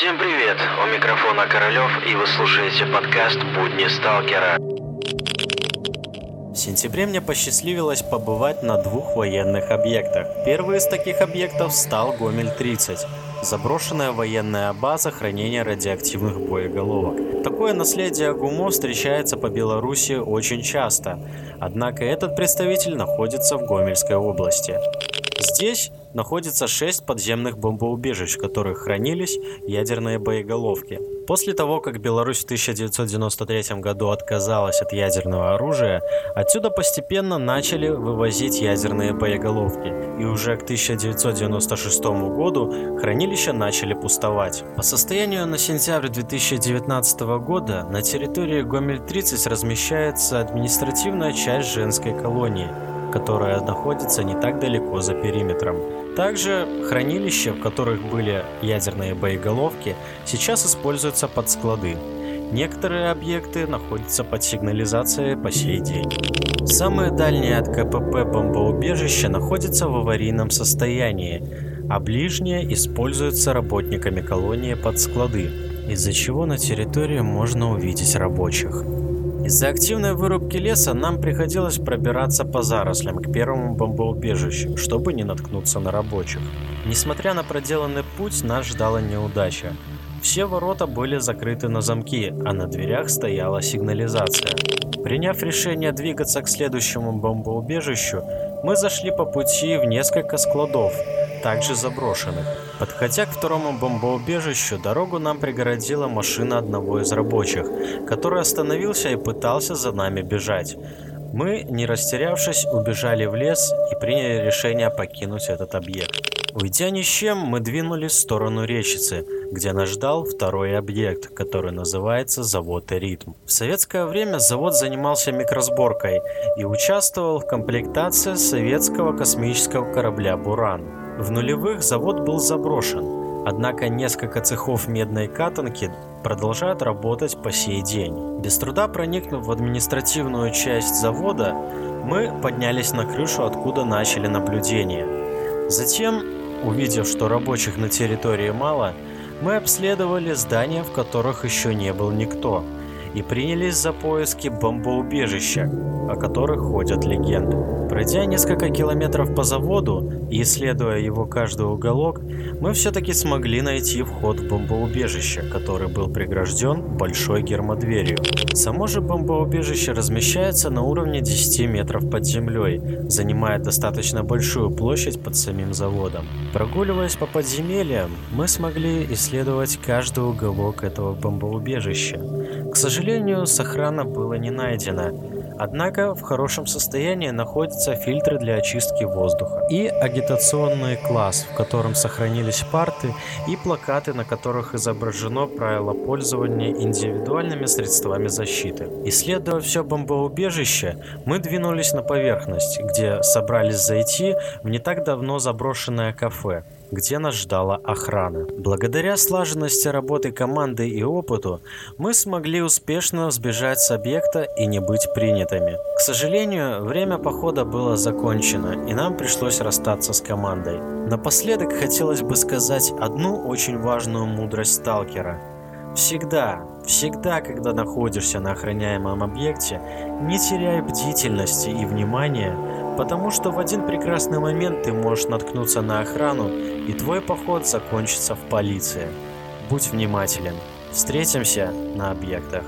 Всем привет! У микрофона Королёв, и вы слушаете подкаст «Будни сталкера». В сентябре мне посчастливилось побывать на двух военных объектах. Первый из таких объектов стал Гомель-30, заброшенная военная база хранения радиоактивных боеголовок. Такое наследие ГУМО встречается по Беларуси очень часто, однако этот представитель находится в Гомельской области. Здесь находится 6 подземных бомбоубежищ, в которых хранились ядерные боеголовки. После того, как Беларусь в 1993 году отказалась от ядерного оружия, отсюда постепенно начали вывозить ядерные боеголовки, и уже к 1996 году хранилища начали пустовать. По состоянию на сентябрь 2019 года на территории Гомель-30 размещается административная часть женской колонии, которая находится не так далеко за периметром. Также хранилища, в которых были ядерные боеголовки, сейчас используются под склады. Некоторые объекты находятся под сигнализацией по сей день. Самые дальние от КПП бомбоубежища находятся в аварийном состоянии, а ближние используются работниками колонии под склады, из-за чего на территории можно увидеть рабочих. Из-за активной вырубки леса нам приходилось пробираться по зарослям к первому бомбоубежищу, чтобы не наткнуться на рабочих. Несмотря на проделанный путь, нас ждала неудача. Все ворота были закрыты на замки, а на дверях стояла сигнализация. Приняв решение двигаться к следующему бомбоубежищу, мы зашли по пути в несколько складов, также заброшенных. Подходя к второму бомбоубежищу, дорогу нам пригородила машина одного из рабочих, который остановился и пытался за нами бежать. Мы, не растерявшись, убежали в лес и приняли решение покинуть этот объект. Уйдя ни с чем, мы двинулись в сторону речицы, где нас ждал второй объект, который называется завод «Ритм». В советское время завод занимался микросборкой и участвовал в комплектации советского космического корабля «Буран». В нулевых завод был заброшен, однако несколько цехов медной катанки продолжают работать по сей день. Без труда проникнув в административную часть завода, мы поднялись на крышу, откуда начали наблюдение. Затем, увидев, что рабочих на территории мало, мы обследовали здания, в которых еще не был никто, и принялись за поиски бомбоубежища, о которых ходят легенды. Пройдя несколько километров по заводу и исследуя его каждый уголок, мы все-таки смогли найти вход в бомбоубежище, который был прегражден большой гермодверью. Само же бомбоубежище размещается на уровне 10 метров под землей, занимая достаточно большую площадь под самим заводом. Прогуливаясь по подземельям, мы смогли исследовать каждый уголок этого бомбоубежища. К сожалению, сохрана было не найдено, Однако в хорошем состоянии находятся фильтры для очистки воздуха и агитационный класс, в котором сохранились парты и плакаты, на которых изображено правило пользования индивидуальными средствами защиты. Исследуя все бомбоубежище, мы двинулись на поверхность, где собрались зайти в не так давно заброшенное кафе где нас ждала охрана. Благодаря слаженности работы команды и опыту, мы смогли успешно сбежать с объекта и не быть принятыми. К сожалению, время похода было закончено, и нам пришлось расстаться с командой. Напоследок хотелось бы сказать одну очень важную мудрость сталкера. Всегда, всегда, когда находишься на охраняемом объекте, не теряй бдительности и внимания, потому что в один прекрасный момент ты можешь наткнуться на охрану, и твой поход закончится в полиции. Будь внимателен. Встретимся на объектах.